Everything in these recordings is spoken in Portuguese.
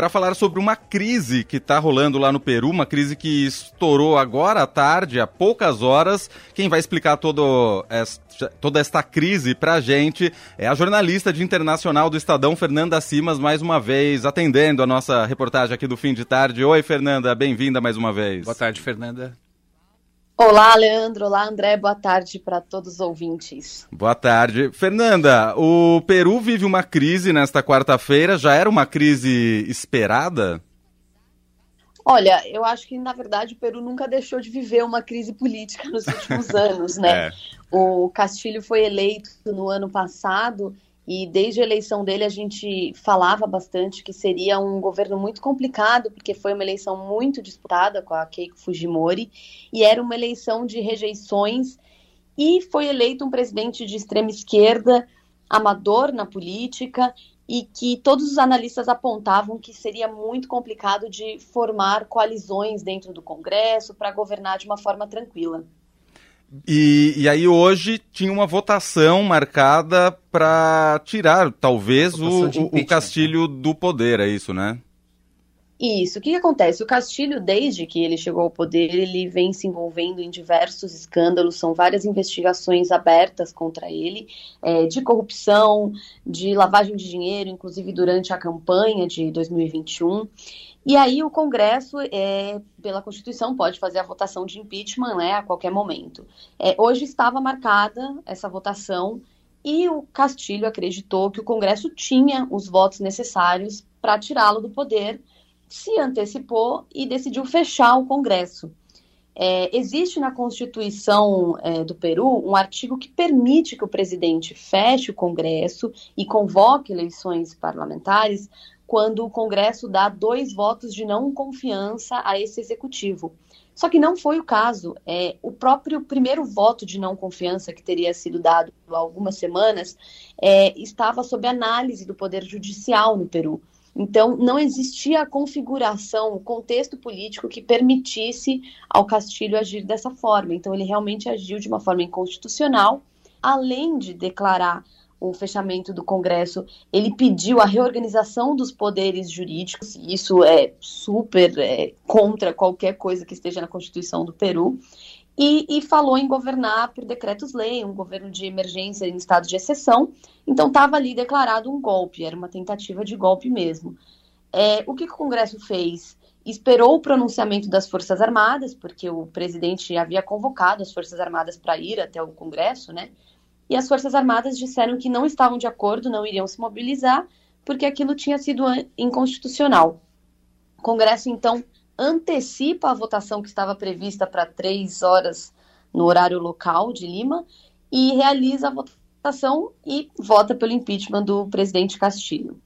para falar sobre uma crise que está rolando lá no Peru, uma crise que estourou agora à tarde, há poucas horas. Quem vai explicar todo esta, toda esta crise para a gente é a jornalista de internacional do Estadão, Fernanda Simas, mais uma vez atendendo a nossa reportagem aqui do fim de tarde. Oi, Fernanda, bem-vinda mais uma vez. Boa tarde, Fernanda. Olá, Leandro. Olá, André. Boa tarde para todos os ouvintes. Boa tarde. Fernanda, o Peru vive uma crise nesta quarta-feira. Já era uma crise esperada? Olha, eu acho que, na verdade, o Peru nunca deixou de viver uma crise política nos últimos anos, né? É. O Castilho foi eleito no ano passado e desde a eleição dele a gente falava bastante que seria um governo muito complicado, porque foi uma eleição muito disputada com a Keiko Fujimori, e era uma eleição de rejeições, e foi eleito um presidente de extrema esquerda, amador na política, e que todos os analistas apontavam que seria muito complicado de formar coalizões dentro do Congresso para governar de uma forma tranquila. E, e, aí hoje tinha uma votação marcada para tirar, talvez, o, o, Castilho do poder, é isso, né? Isso. O que, que, acontece? O Castilho, desde que ele chegou ao poder, ele vem se envolvendo em diversos escândalos, são várias investigações abertas contra ele, é, de corrupção, de lavagem de dinheiro, inclusive durante a campanha de 2021. E aí o Congresso, é, pela Constituição, pode fazer a votação de impeachment né, a qualquer momento. É, hoje estava marcada essa votação e o Castilho acreditou que o Congresso tinha os votos necessários para tirá-lo do poder, se antecipou e decidiu fechar o Congresso. É, existe na Constituição é, do Peru um artigo que permite que o presidente feche o Congresso e convoque eleições parlamentares quando o Congresso dá dois votos de não confiança a esse executivo. Só que não foi o caso. É, o próprio primeiro voto de não confiança que teria sido dado há algumas semanas é, estava sob análise do Poder Judicial no Peru. Então, não existia a configuração, o contexto político que permitisse ao Castilho agir dessa forma. Então, ele realmente agiu de uma forma inconstitucional, além de declarar o fechamento do Congresso, ele pediu a reorganização dos poderes jurídicos, isso é super é, contra qualquer coisa que esteja na Constituição do Peru, e, e falou em governar por decretos-lei, um governo de emergência em estado de exceção, então estava ali declarado um golpe, era uma tentativa de golpe mesmo. É, o que, que o Congresso fez? Esperou o pronunciamento das Forças Armadas, porque o presidente havia convocado as Forças Armadas para ir até o Congresso, né? E as Forças Armadas disseram que não estavam de acordo, não iriam se mobilizar, porque aquilo tinha sido inconstitucional. O Congresso, então, antecipa a votação que estava prevista para três horas no horário local de Lima e realiza a votação e vota pelo impeachment do presidente Castilho.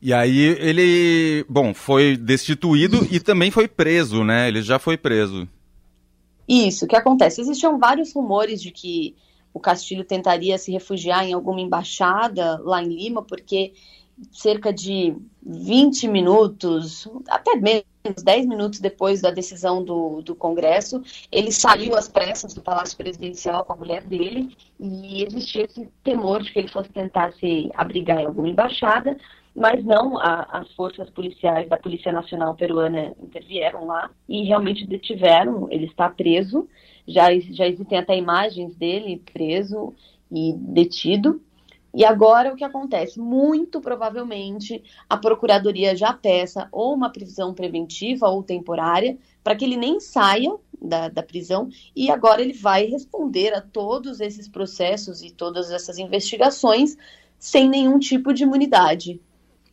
E aí ele, bom, foi destituído e também foi preso, né? Ele já foi preso. Isso, o que acontece? Existiam vários rumores de que o Castilho tentaria se refugiar em alguma embaixada lá em Lima, porque cerca de 20 minutos, até menos, 10 minutos depois da decisão do, do Congresso, ele saiu às pressas do Palácio Presidencial com a mulher dele e existia esse temor de que ele fosse tentar se abrigar em alguma embaixada, mas não, a, as forças policiais da Polícia Nacional Peruana intervieram lá e realmente detiveram, ele está preso, já, já existem até imagens dele preso e detido. E agora o que acontece? Muito provavelmente a procuradoria já peça ou uma prisão preventiva ou temporária para que ele nem saia da, da, prisão e agora ele vai responder a todos esses processos e todas essas investigações sem nenhum tipo de imunidade.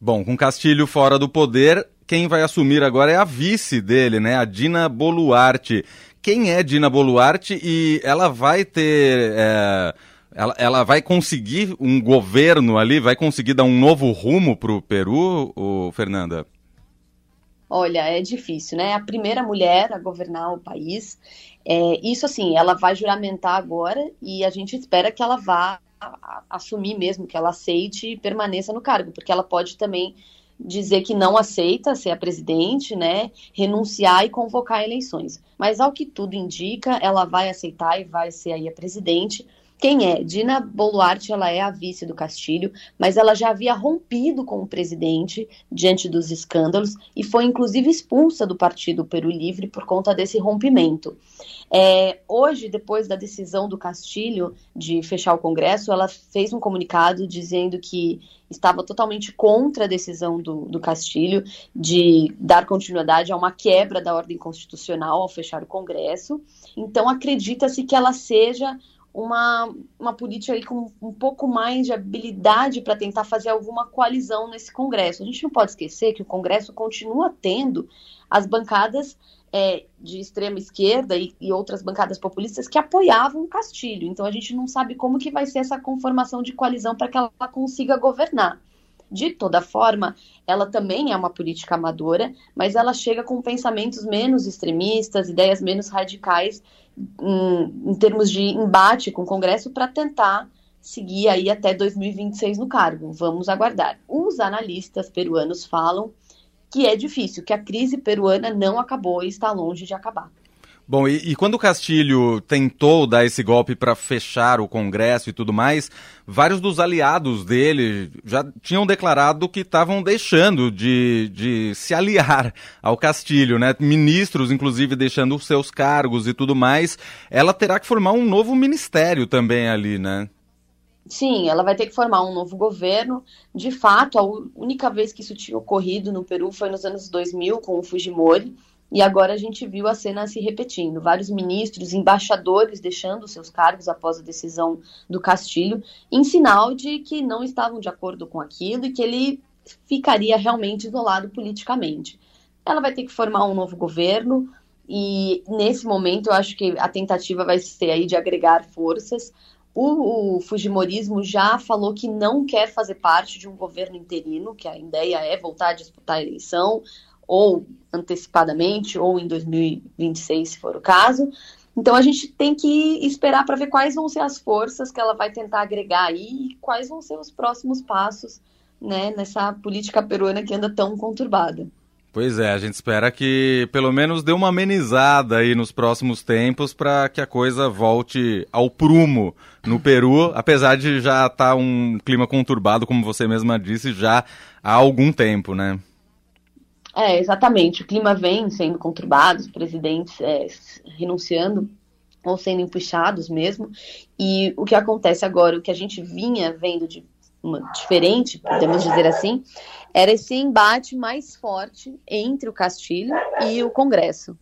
Bom, com Castilho fora do poder, quem vai assumir agora é a vice dele, né? A Dina Boluarte. Quem é Dina Boluarte e ela vai ter. É, ela, ela vai conseguir um governo ali, vai conseguir dar um novo rumo para o Peru, Fernanda? Olha, é difícil, né? A primeira mulher a governar o país. É, isso, assim, ela vai juramentar agora e a gente espera que ela vá assumir mesmo, que ela aceite e permaneça no cargo, porque ela pode também dizer que não aceita ser a presidente, né, renunciar e convocar eleições. Mas ao que tudo indica, ela vai aceitar e vai ser aí a presidente. Quem é? Dina Boluarte, ela é a vice do Castilho, mas ela já havia rompido com o presidente diante dos escândalos e foi inclusive expulsa do partido Peru Livre por conta desse rompimento. É, hoje, depois da decisão do Castilho de fechar o Congresso, ela fez um comunicado dizendo que estava totalmente contra a decisão do, do Castilho de dar continuidade a uma quebra da ordem constitucional ao fechar o Congresso. Então, acredita-se que ela seja uma, uma política aí com um pouco mais de habilidade para tentar fazer alguma coalizão nesse Congresso. A gente não pode esquecer que o Congresso continua tendo as bancadas é, de extrema esquerda e, e, outras bancadas populistas que apoiavam o Castilho. Então a gente não sabe como que vai ser essa conformação de coalizão para que ela consiga governar. De toda forma, ela também é uma política amadora, mas ela chega com pensamentos menos extremistas, ideias menos radicais em, em termos de embate com o Congresso para tentar seguir aí até 2026 no cargo. Vamos aguardar. Os analistas peruanos falam que é difícil, que a crise peruana não acabou e está longe de acabar. Bom, e, e, quando o Castilho tentou dar esse golpe para fechar o Congresso e tudo mais, vários dos aliados dele já tinham declarado que estavam deixando de, de se aliar ao Castilho, né? Ministros, inclusive, deixando os seus cargos e tudo mais. Ela terá que formar um novo ministério também ali, né? Sim, ela vai ter que formar um novo governo. De fato, a única vez que isso tinha ocorrido no Peru foi nos anos 2000 com o Fujimori e agora a gente viu a cena se repetindo. Vários ministros, embaixadores deixando seus cargos após a decisão do Castilho, em sinal de que não estavam de acordo com aquilo e que ele ficaria realmente isolado politicamente. Ela vai ter que formar um novo governo e nesse momento eu acho que a tentativa vai ser aí de agregar forças. O, o, Fujimorismo já falou que não quer fazer parte de um governo interino, que a ideia é voltar a disputar a eleição ou antecipadamente, ou em 2026, se for o caso. Então a gente tem que esperar para ver quais vão ser as forças que ela vai tentar agregar aí e quais vão ser os próximos passos né, nessa política peruana que anda tão conturbada. Pois é, a gente espera que pelo menos dê uma amenizada aí nos próximos tempos para que a coisa volte ao prumo no Peru, apesar de já estar tá um clima conturbado, como você mesma disse, já há algum tempo, né? É, exatamente. O clima vem sendo conturbado, os presidentes é, renunciando ou sendo empuxados mesmo. E o que acontece agora, o que a gente vinha vendo de uma, diferente, podemos dizer assim, era esse embate mais forte entre o Castilho e o Congresso.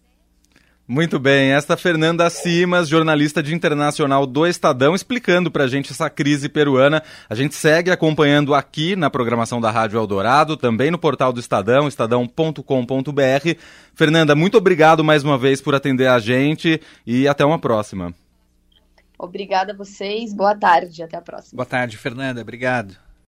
Muito bem, esta Fernanda Simas, jornalista de internacional do Estadão, explicando para a gente essa crise peruana. A gente segue acompanhando aqui na programação da Rádio Eldorado, também no portal do Estadão, estadão.com.br. Fernanda, muito obrigado mais uma vez por atender a gente e até uma próxima. Obrigada a vocês, boa tarde, até a próxima. Boa tarde, Fernanda, obrigado.